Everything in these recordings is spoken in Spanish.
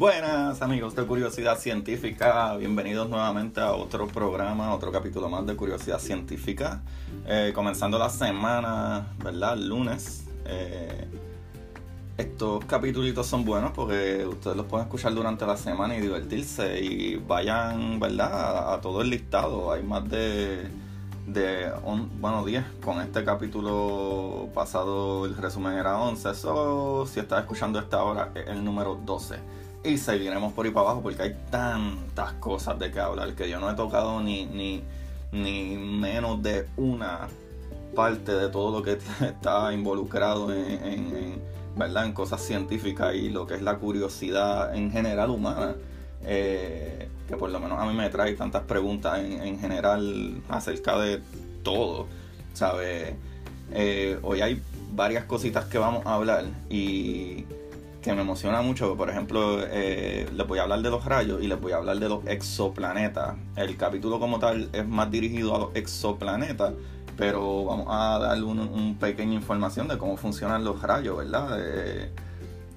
Buenas amigos de Curiosidad Científica, bienvenidos nuevamente a otro programa, otro capítulo más de Curiosidad Científica. Eh, comenzando la semana, ¿verdad? Lunes. Eh, estos capítulos son buenos porque ustedes los pueden escuchar durante la semana y divertirse y vayan, ¿verdad? A, todo el listado. Hay más de, de bueno, 10. Con este capítulo pasado el resumen era 11. Eso, si estás escuchando esta hora, es el número 12 y seguiremos por ahí para abajo porque hay tantas cosas de que hablar que yo no he tocado ni, ni, ni menos de una parte de todo lo que está involucrado en, ¿verdad? en cosas científicas y lo que es la curiosidad en general humana. Eh, que por lo menos a mí me trae tantas preguntas en, general acerca de todo. ¿Sabes? Eh, hoy hay varias cositas que vamos a hablar y que me emociona mucho. Por ejemplo, eh, les voy a hablar de los rayos y les voy a hablar de los exoplanetas. El capítulo como tal es más dirigido a los exoplanetas, pero vamos a dar una un pequeña información de cómo funcionan los rayos, ¿verdad?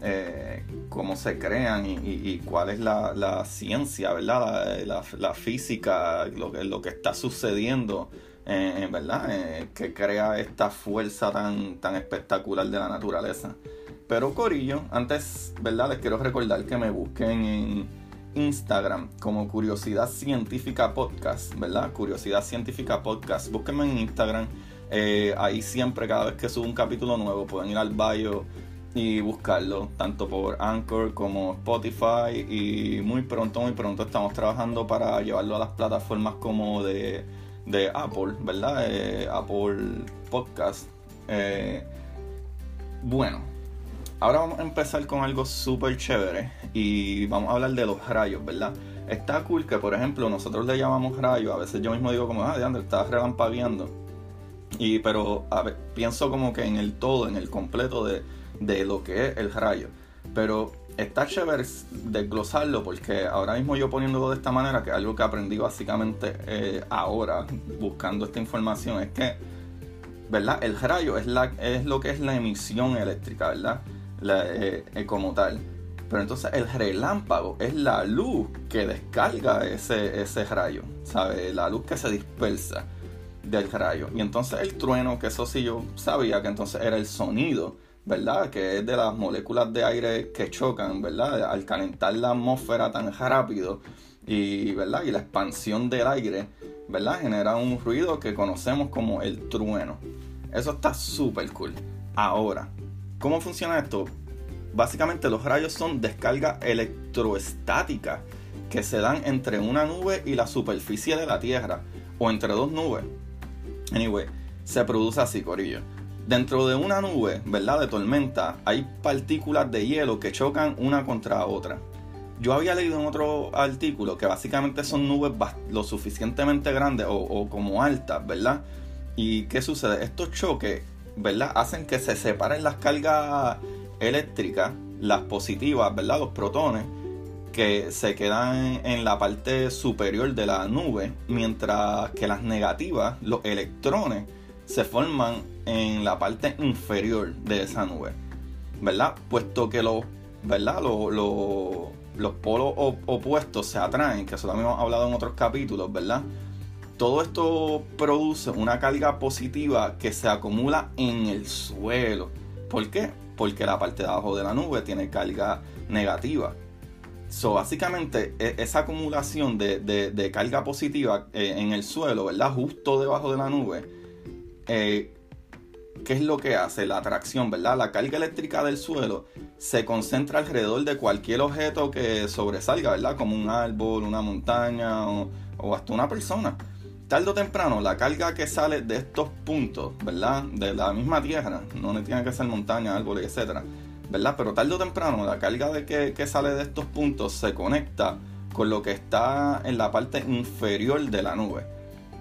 Eh, cómo se crean y, cuál es la, ciencia, ¿verdad? La, física, lo, lo que está sucediendo. Eh, ¿verdad? que crea esta fuerza tan, tan espectacular de la naturaleza. Pero Corillo, antes, ¿verdad? Les quiero recordar que me busquen en Instagram como Curiosidad Científica Podcast, ¿verdad? Curiosidad Científica Podcast. Búsquenme en Instagram. Eh, ahí siempre, cada vez que subo un capítulo nuevo, pueden ir al bio y buscarlo, tanto por Anchor como Spotify. Y muy pronto, muy pronto estamos trabajando para llevarlo a las plataformas como de, Apple, ¿verdad? Eh, Apple Podcast. Eh, bueno, Ahora vamos a empezar con algo súper chévere y vamos a hablar de los rayos, ¿verdad? Está cool que, por ejemplo, nosotros le llamamos rayos, a veces yo mismo digo como, ah, de André, estás relampagueando. Y, pero pienso como que en el todo, en el completo de, lo que es el rayo. Pero está chévere desglosarlo porque ahora mismo yo poniéndolo de esta manera, que es algo que aprendí básicamente eh, ahora buscando esta información, es que, ¿verdad? El rayo es, la, es lo que es la emisión eléctrica, ¿verdad? Eh, eh, como tal. Pero entonces el relámpago es la luz que descarga ese, ese rayo, ¿sabe? La luz que se dispersa del rayo. Y entonces el trueno, que eso sí yo sabía que entonces era el sonido, ¿verdad? Que es de las moléculas de aire que chocan, ¿verdad? Al calentar la atmósfera tan rápido y, ¿verdad? Y la expansión del aire, ¿verdad? Genera un ruido que conocemos como el trueno. Eso está súper cool. Ahora, ¿Cómo funciona esto? Básicamente los rayos son descarga electroestática que se dan entre una nube y la superficie de la Tierra o entre dos nubes. Anyway, se produce así, corillo. Dentro de una nube, ¿verdad? De tormenta, hay partículas de hielo que chocan una contra otra. Yo había leído en otro artículo que básicamente son nubes lo suficientemente grandes o como altas, ¿verdad? ¿Y qué sucede? Estos choques ¿verdad? Hacen que se separen las cargas eléctricas, las positivas, ¿verdad? Los protones, que se quedan en la parte superior de la nube, mientras que las negativas, los electrones, se forman en la parte inferior de esa nube, ¿verdad? Puesto que los, ¿verdad? los polos opuestos se atraen, que eso también hemos hablado en otros capítulos, ¿verdad? Todo esto produce una carga positiva que se acumula en el suelo. ¿Por qué? Porque la parte de abajo de la nube tiene carga negativa. So, básicamente, e, esa acumulación de, carga positiva eh, en el suelo, ¿verdad? Justo debajo de la nube, eh, ¿qué es lo que hace? La atracción, ¿verdad? La carga eléctrica del suelo se concentra alrededor de cualquier objeto que sobresalga, ¿verdad? Como un árbol, una montaña o hasta una persona tarde o temprano la carga que sale de estos puntos, ¿verdad? De la misma tierra, no tiene que ser montaña, árboles, etcétera, ¿verdad? Pero tarde o temprano la carga de que, sale de estos puntos se conecta con lo que está en la parte inferior de la nube.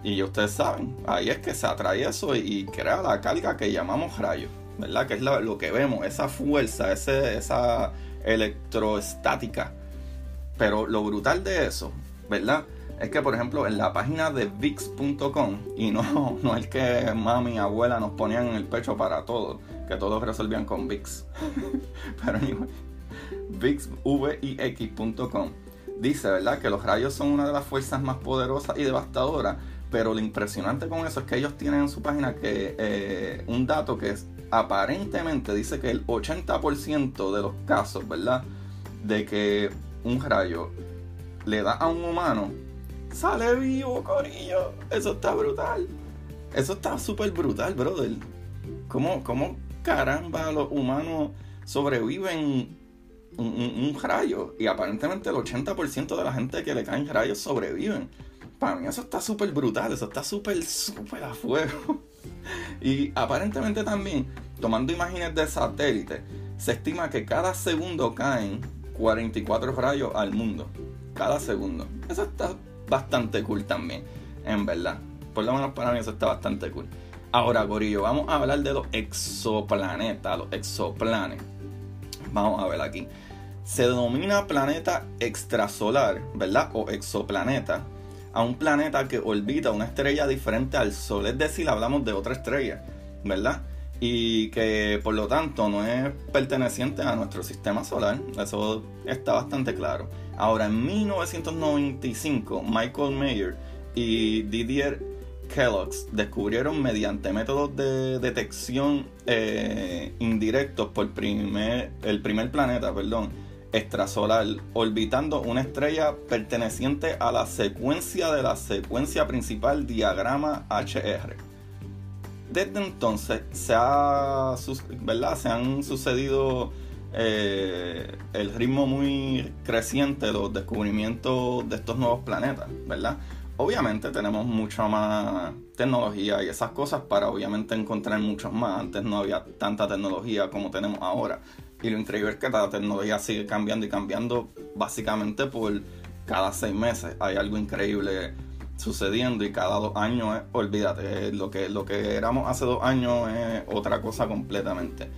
Y ustedes saben, ahí es que se atrae eso y crea la carga que llamamos rayo, ¿verdad? Que es lo que vemos, esa fuerza, ese, esa electroestática. Pero lo brutal de eso, ¿verdad? Es que, por ejemplo, en la página de VIX.com, y no, no es que mami y abuela nos ponían en el pecho para todo, que todos resolvían con VIX. Pero VixVIX.com. Dice, ¿verdad?, que los rayos son una de las fuerzas más poderosas y devastadoras, pero lo impresionante con eso es que ellos tienen en su página que eh, un dato que es, aparentemente dice que el 80% de los casos, ¿verdad?, de que un rayo le da a un humano, sale vivo, corillo. Eso está brutal. Eso está súper brutal, brother. ¿Cómo, ¿Cómo caramba los humanos sobreviven un, rayo? Y aparentemente el 80% de la gente que le caen rayos sobreviven. Para mí eso está súper brutal, eso está súper, súper a fuego. y aparentemente también, tomando imágenes de satélite, se estima que cada segundo caen 44 rayos al mundo. Cada segundo. Eso está bastante cool también, en verdad. Por lo menos para mí eso está bastante cool. Ahora, Gorillo, vamos a hablar de los exoplanetas, los exoplanes. Vamos a ver aquí. Se denomina planeta extrasolar, ¿verdad? O exoplaneta a un planeta que orbita una estrella diferente al Sol. Es decir, hablamos de otra estrella, ¿verdad? Y que por lo tanto no es perteneciente a nuestro sistema solar. Eso está bastante claro. Ahora, en 1995, Michael Mayer y Didier Kellogg descubrieron mediante métodos de detección eh, indirectos por primer, el primer planeta, perdón, extrasolar, orbitando una estrella perteneciente a la secuencia de la secuencia principal diagrama HR. Desde entonces se, ha, ¿verdad? se han sucedido eh, el ritmo muy creciente de los descubrimientos de estos nuevos planetas, ¿verdad? Obviamente tenemos mucha más tecnología y esas cosas para obviamente encontrar muchos más. Antes no había tanta tecnología como tenemos ahora. Y lo increíble es que la tecnología sigue cambiando y cambiando básicamente por cada seis meses. Hay algo increíble sucediendo y cada dos años, olvídate, lo que, lo que éramos hace dos años es otra cosa completamente.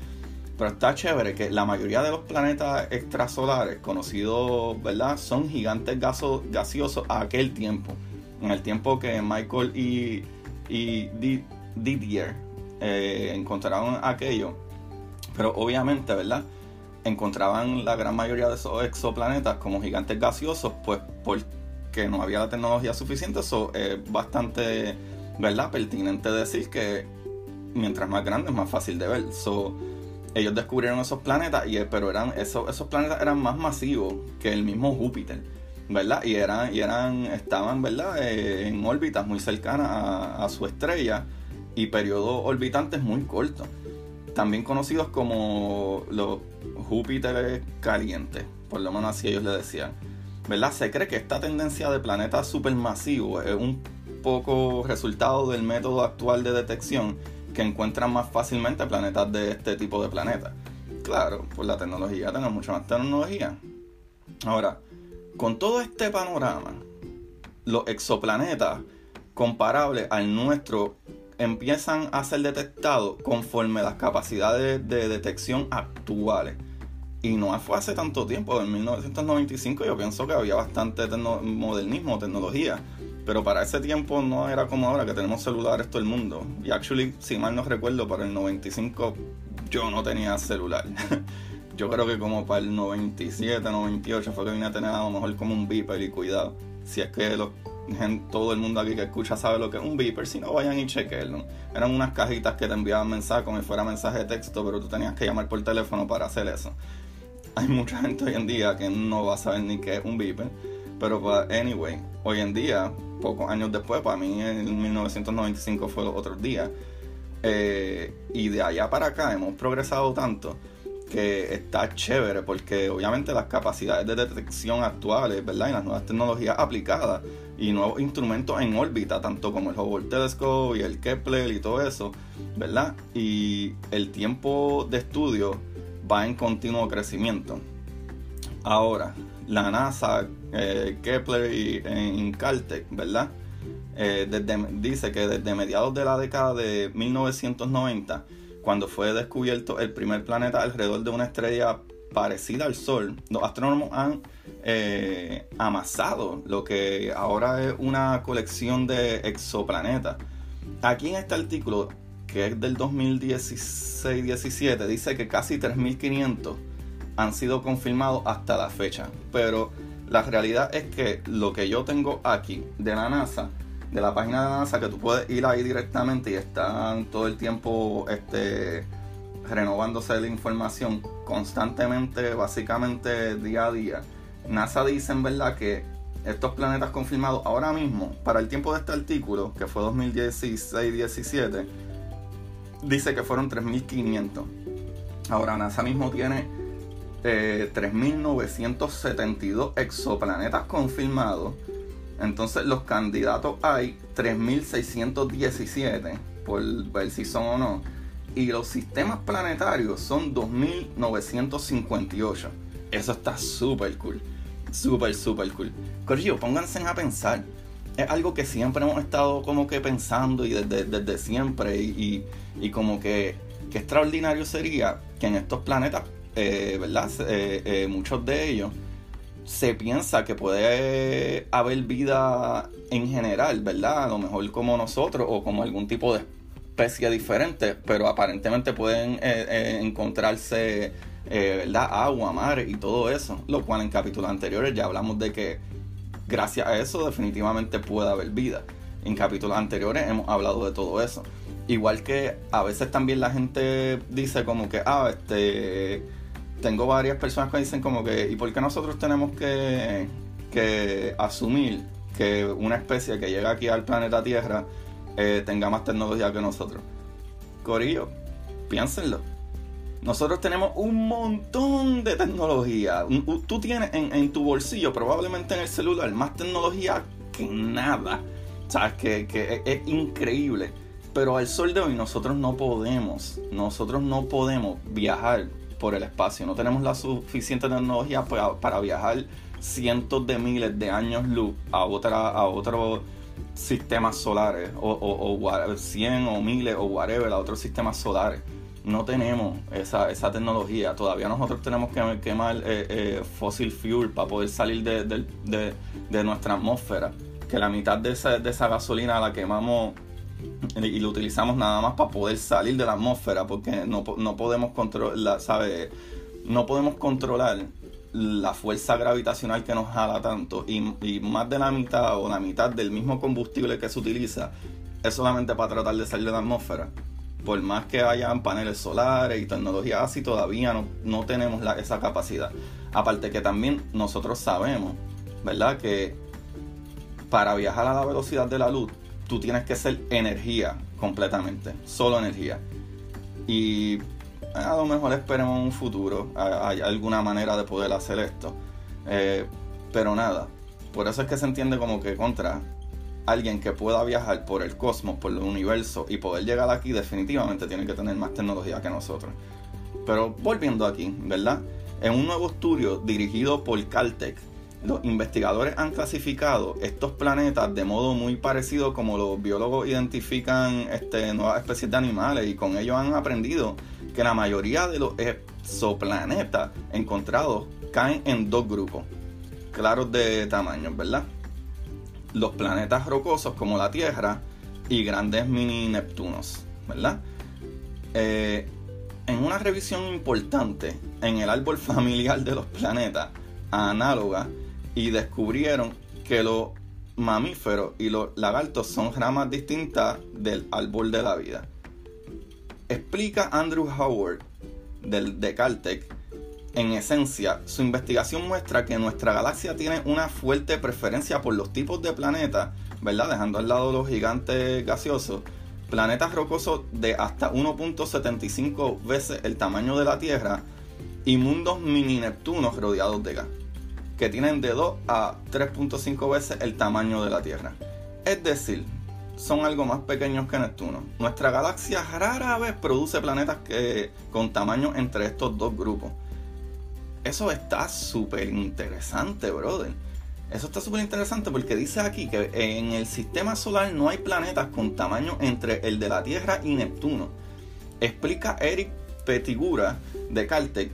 Pero está chévere que la mayoría de los planetas extrasolares conocidos, ¿verdad? Son gigantes gaseosos a aquel tiempo. En el tiempo que Michael y, y Didier eh, encontraron aquello. Pero obviamente, ¿verdad? Encontraban la gran mayoría de esos exoplanetas como gigantes gaseosos, pues porque no había la tecnología suficiente. Eso es bastante, ¿verdad? Pertinente decir que mientras más grande es más fácil de ver. So, ellos descubrieron esos planetas, y, pero eran, esos, esos planetas eran más masivos que el mismo Júpiter, ¿verdad? Y eran, y eran estaban, ¿verdad? Eh, en órbitas muy cercanas a, su estrella y periodos orbitantes muy cortos. También conocidos como los Júpiteres calientes, por lo menos así ellos le decían. ¿Verdad? Se cree que esta tendencia de planetas supermasivos es un poco resultado del método actual de detección que encuentran más fácilmente planetas de este tipo de planetas. Claro, pues la tecnología, tenemos mucha más tecnología. Ahora, con todo este panorama, los exoplanetas comparables al nuestro empiezan a ser detectados conforme las capacidades de detección actuales. Y no fue hace tanto tiempo, en 1995 yo pienso que había bastante modernismo, tecnología. Pero para ese tiempo no era como ahora que tenemos celulares todo el mundo. Y actually, si mal no recuerdo, para el 95 yo no tenía celular. yo creo que como para el 97, 98 fue que vine a tener a lo mejor como un beeper y cuidado. Si es que todo el mundo aquí que escucha sabe lo que es un beeper, si no vayan y chequenlo. Eran unas cajitas que te enviaban mensajes como si fuera mensaje de texto, pero tú tenías que llamar por teléfono para hacer eso. Hay mucha gente hoy en día que no va a saber ni qué es un beeper. Pero, anyway, hoy en día pocos años después, para mí en 1995 fue los otros días. Eh, y de allá para acá hemos progresado tanto que está chévere porque obviamente las capacidades de detección actuales, ¿verdad? Y las nuevas tecnologías aplicadas y nuevos instrumentos en órbita, tanto como el Hubble Telescope y el Kepler y todo eso, ¿verdad? Y el tiempo de estudio va en continuo crecimiento. Ahora, la NASA, eh, Kepler y en Caltech, ¿verdad? Eh, dice que desde mediados de la década de 1990, cuando fue descubierto el primer planeta alrededor de una estrella parecida al Sol, los astrónomos han eh, amasado lo que ahora es una colección de exoplanetas. Aquí en este artículo, que es del 2016-17, dice que casi 3.500 han sido confirmados hasta la fecha. Pero la realidad es que lo que yo tengo aquí de la NASA, de la página de la NASA, que tú puedes ir ahí directamente y están todo el tiempo este, renovándose la información constantemente, básicamente día a día. NASA dice en verdad que estos planetas confirmados ahora mismo, para el tiempo de este artículo, que fue 2016-17, dice que fueron 3.500. Ahora NASA mismo tiene 3.972 eh, exoplanetas confirmados. Entonces los candidatos hay 3.617 por ver si son o no. Y los sistemas planetarios son 2.958. Eso está súper cool. Súper, súper cool. Corrillo, pónganse a pensar. Es algo que siempre hemos estado como que pensando y desde, siempre. Y, como que, que extraordinario sería que en estos planetas eh, ¿verdad? Eh, eh, muchos de ellos se piensa que puede haber vida en general, ¿verdad? A lo mejor como nosotros o como algún tipo de especie diferente, pero aparentemente pueden encontrarse, ¿verdad? Agua, mar y todo eso, lo cual en capítulos anteriores ya hablamos de que gracias a eso definitivamente puede haber vida. En capítulos anteriores hemos hablado de todo eso. Igual que a veces también la gente dice como que, ah, este tengo varias personas que dicen como que, ¿y por qué nosotros tenemos que, que asumir que una especie que llega aquí al planeta Tierra eh, tenga más tecnología que nosotros? Corillo, piénsenlo. Nosotros tenemos un montón de tecnología. Tú tienes en, tu bolsillo, probablemente en el celular, más tecnología que nada. ¿Sabes? Que, que es increíble. Pero al sol de hoy nosotros no podemos, nosotros no podemos viajar por el espacio. No tenemos la suficiente tecnología para, viajar cientos de miles de años luz a, otra, a otros sistemas solares, o, o, 100 o miles o whatever, a otros sistemas solares. No tenemos esa, esa tecnología. Todavía nosotros tenemos que quemar eh, eh, fossil fuel para poder salir de, de, nuestra atmósfera. Que la mitad de esa, de esa gasolina la quemamos y lo utilizamos nada más para poder salir de la atmósfera porque no, podemos controlar, ¿sabe? No podemos controlar la fuerza gravitacional que nos jala tanto y, más de la mitad o la mitad del mismo combustible que se utiliza es solamente para tratar de salir de la atmósfera. Por más que hayan paneles solares y tecnología así, todavía no, no tenemos esa capacidad. Aparte que también nosotros sabemos, ¿verdad? Que para viajar a la velocidad de la luz tú tienes que ser energía completamente, solo energía. Y a lo mejor esperemos un futuro, hay alguna manera de poder hacer esto. Eh, pero nada, por eso es que se entiende como que contra alguien que pueda viajar por el cosmos, por el universo y poder llegar aquí, definitivamente tiene que tener más tecnología que nosotros. Pero volviendo aquí, ¿verdad? En un nuevo estudio dirigido por Caltech, los investigadores han clasificado estos planetas de modo muy parecido como los biólogos identifican este, nuevas especies de animales y con ello han aprendido que la mayoría de los exoplanetas encontrados caen en dos grupos, claros de tamaño, ¿verdad? Los planetas rocosos como la Tierra y grandes mini Neptunos, ¿verdad? Eh, en una revisión importante en el árbol familiar de los planetas, análoga y descubrieron que los mamíferos y los lagartos son ramas distintas del árbol de la vida. Explica Andrew Howard del, de Caltech. En esencia, su investigación muestra que nuestra galaxia tiene una fuerte preferencia por los tipos de planetas, ¿verdad? Dejando al lado los gigantes gaseosos, planetas rocosos de hasta 1.75 veces el tamaño de la Tierra y mundos mini Neptunos rodeados de gas que tienen de 2 a 3.5 veces el tamaño de la Tierra. Es decir, son algo más pequeños que Neptuno. Nuestra galaxia rara vez produce planetas que, con tamaño entre estos dos grupos. Eso está súper interesante, brother. Eso está súper interesante porque dice aquí que en el sistema solar no hay planetas con tamaño entre el de la Tierra y Neptuno. Explica Eric Petigura de Caltech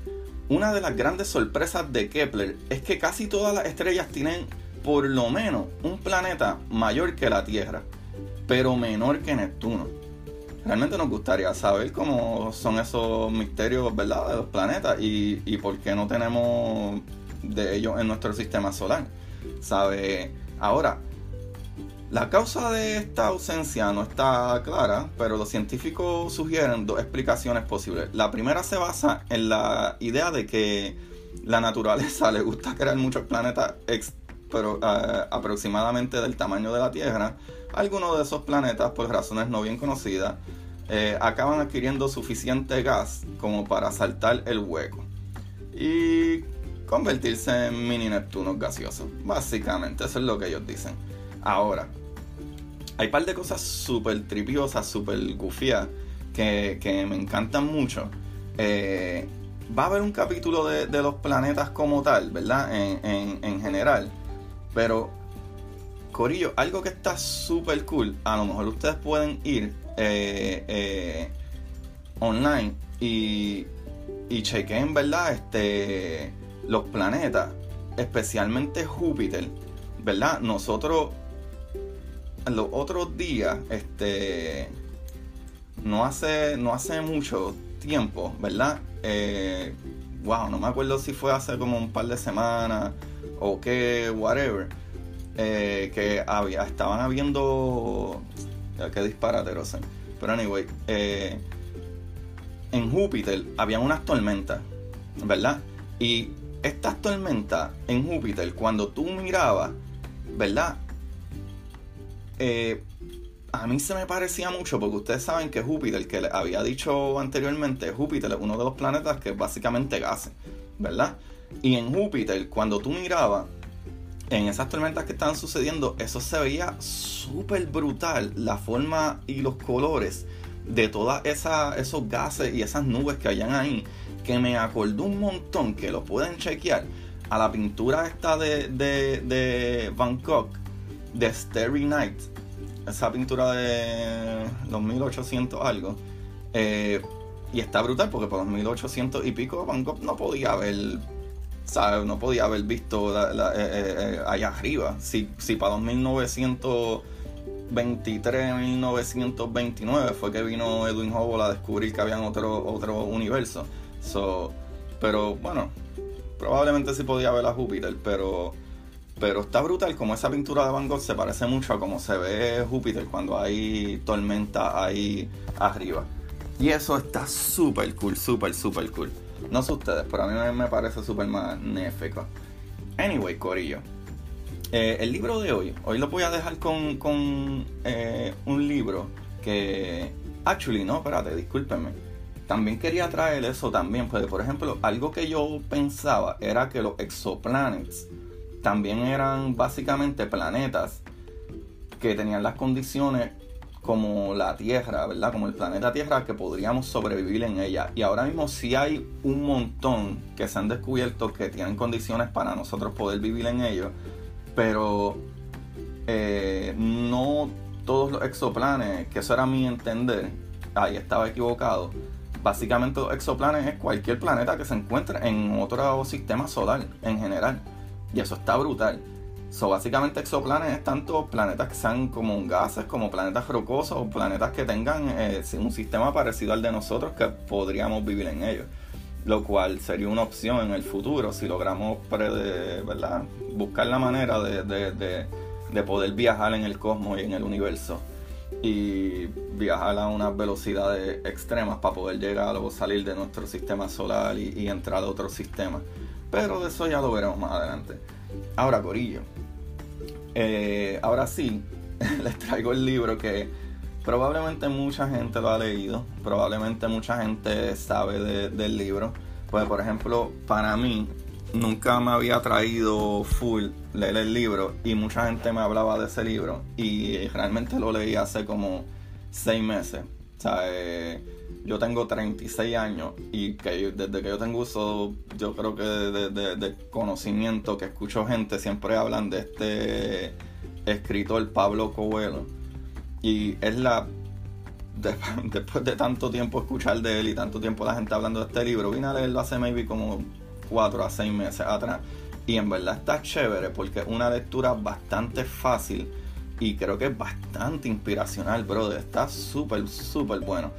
una de las grandes sorpresas de Kepler es que casi todas las estrellas tienen por lo menos un planeta mayor que la Tierra, pero menor que Neptuno. Realmente nos gustaría saber cómo son esos misterios, ¿verdad?, de los planetas y, por qué no tenemos de ellos en nuestro sistema solar. ¿Sabe? Ahora, la causa de esta ausencia no está clara, pero los científicos sugieren dos explicaciones posibles. La primera se basa en la idea de que la naturaleza le gusta crear muchos planetas pero, eh, aproximadamente del tamaño de la Tierra. Algunos de esos planetas, por razones no bien conocidas, eh, acaban adquiriendo suficiente gas como para saltar el hueco y convertirse en mini Neptunos gaseosos. Básicamente, eso es lo que ellos dicen. Ahora, hay un par de cosas súper tripiosas, súper gufias, que, me encantan mucho. Eh, va a haber un capítulo de, los planetas como tal, ¿verdad? En, general. Pero, Corillo, algo que está súper cool, a lo mejor ustedes pueden ir eh, eh, online y, y chequen, ¿verdad? Este, los planetas, especialmente Júpiter, ¿verdad? Nosotros los otros días, este, no hace, no hace mucho tiempo, ¿verdad? Eh, wow, no me acuerdo si fue hace como un par de semanas o qué, whatever, eh, que había, estaban habiendo, qué disparate, Pero anyway, eh, en Júpiter había unas tormentas, ¿verdad? Y estas tormentas en Júpiter, cuando tú mirabas, ¿verdad? Eh, a mí se me parecía mucho porque ustedes saben que Júpiter, que les había dicho anteriormente, Júpiter es uno de los planetas que básicamente gas, ¿verdad? Y en Júpiter, cuando tú mirabas en esas tormentas que estaban sucediendo, eso se veía súper brutal, la forma y los colores de todos esos gases y esas nubes que hayan ahí, que me acordó un montón, que lo pueden chequear, a la pintura esta de, de, de Gogh, de Starry Night, esa pintura de 2800 algo. Eh, y está brutal porque por los 1800 y pico Gogh no podía haber, No podía haber visto eh, eh, allá arriba. Si, si para 2923, 1929 fue que vino Edwin Hubble a descubrir que había otro, otro universo. So, pero bueno, probablemente sí podía ver a Júpiter, pero pero está brutal como esa pintura de Van Gogh se parece mucho a como se ve Júpiter cuando hay tormenta ahí arriba. Y eso está súper cool, súper, súper cool. No sé ustedes, pero a mí me parece súper magnífico. Anyway, Corillo. Eh, el libro de hoy, hoy lo voy a dejar con, con eh, un libro que... Actually, no, espérate, discúlpenme. También quería traer eso también, pues por ejemplo, algo que yo pensaba era que los exoplanets también eran básicamente planetas que tenían las condiciones como la Tierra, ¿verdad? Como el planeta Tierra que podríamos sobrevivir en ella. Y ahora mismo sí hay un montón que se han descubierto que tienen condiciones para nosotros poder vivir en ellos, pero eh, no todos los exoplanes, que eso era mi entender, ahí estaba equivocado. Básicamente los exoplanes es cualquier planeta que se encuentre en otro sistema solar en general. Y eso está brutal. So, básicamente exoplanes es tanto planetas que sean como gases, como planetas rocosos o planetas que tengan eh, un sistema parecido al de nosotros que podríamos vivir en ellos. Lo cual sería una opción en el futuro si logramos buscar la manera de, poder viajar en el cosmos y en el universo. Y viajar a unas velocidades extremas para poder llegar o salir de nuestro sistema solar y, y entrar a otro sistema. Pero de eso ya lo veremos más adelante. Ahora, Corillo. Eh, ahora sí, les traigo el libro que probablemente mucha gente lo ha leído. Probablemente mucha gente sabe del libro. Pues, por ejemplo, para mí, nunca me había traído full leer el libro y mucha gente me hablaba de ese libro y realmente lo leí hace como seis meses. Eh, yo tengo 36 años y que desde que yo tengo uso, yo creo que de, conocimiento, que escucho gente, siempre hablan de este escritor Pablo Coelho. Y es la. después de tanto tiempo escuchar de él y tanto tiempo la gente hablando de este libro, vine a leerlo hace maybe como 4 a 6 meses atrás. Y en verdad está chévere porque es una lectura bastante fácil y creo que es bastante inspiracional, brother. Está súper, súper bueno.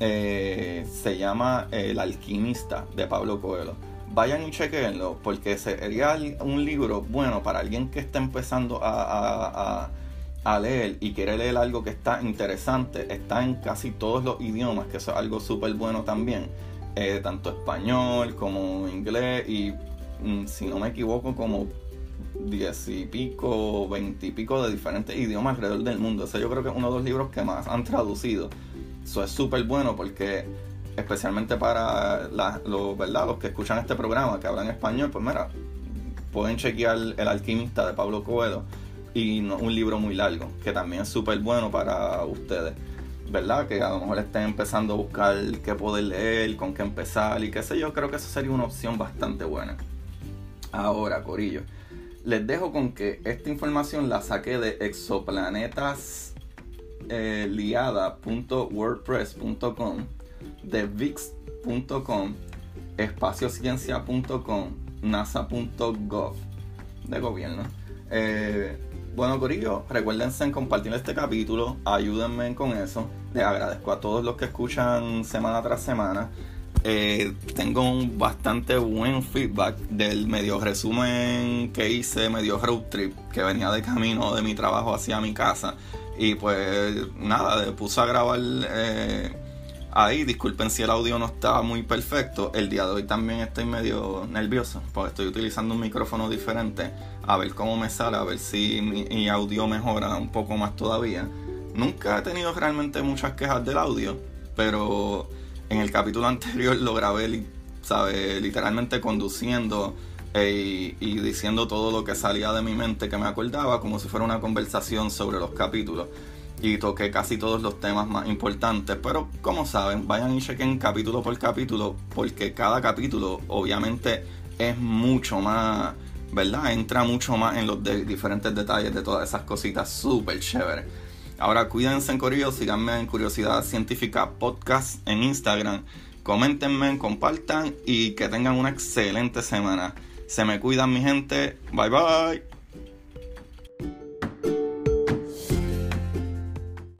Eh, se llama El alquimista de Pablo Coelho. Vayan y chequenlo porque sería un libro bueno para alguien que está empezando a, a, leer y quiere leer algo que está interesante. Está en casi todos los idiomas, que eso es algo súper bueno también. Eh, tanto español como inglés y mm, si no me equivoco como diez y pico, veinte y pico de diferentes idiomas alrededor del mundo. Ese yo creo que es uno de los libros que más han traducido. Eso es súper bueno porque, especialmente para los, ¿verdad? los que escuchan este programa, que hablan español, pues mira, pueden chequear El alquimista de Pablo Coelho y un libro muy largo, que también es súper bueno para ustedes. ¿verdad? Que a lo mejor estén empezando a buscar qué poder leer, con qué empezar y qué sé yo, creo que eso sería una opción bastante buena. Ahora, Corillo, les dejo con que esta información la saqué de exoplanetasliada.wordpress.com, de vix.com, espaciociencia.com, nasa.gov de gobierno. Eh, bueno, Corillo, recuérdense en compartir este capítulo, ayúdenme con eso. Les agradezco a todos los que escuchan semana tras semana. Eh, tengo un bastante buen feedback del medio resumen que hice, medio road trip, que venía de camino de mi trabajo hacia mi casa. Y pues nada, puse a grabar eh, ahí. Disculpen si el audio no está muy perfecto. El día de hoy también estoy medio nervioso, porque estoy utilizando un micrófono diferente. A ver cómo me sale, a ver si mi audio mejora un poco más todavía. Nunca he tenido realmente muchas quejas del audio, pero en el capítulo anterior lo grabé, ¿sabe? literalmente conduciendo eh, y, diciendo todo lo que salía de mi mente que me acordaba, como si fuera una conversación sobre los capítulos. Y toqué casi todos los temas más importantes. Pero como saben, vayan y chequen capítulo por capítulo, porque cada capítulo obviamente es mucho más, ¿verdad? Entra mucho más en los diferentes detalles de todas esas cositas súper chéveres. Ahora cuídense en Corillo, síganme en Curiosidad Científica Podcast en Instagram. Coméntenme, compartan y que tengan una excelente semana. Se me cuidan mi gente. Bye bye.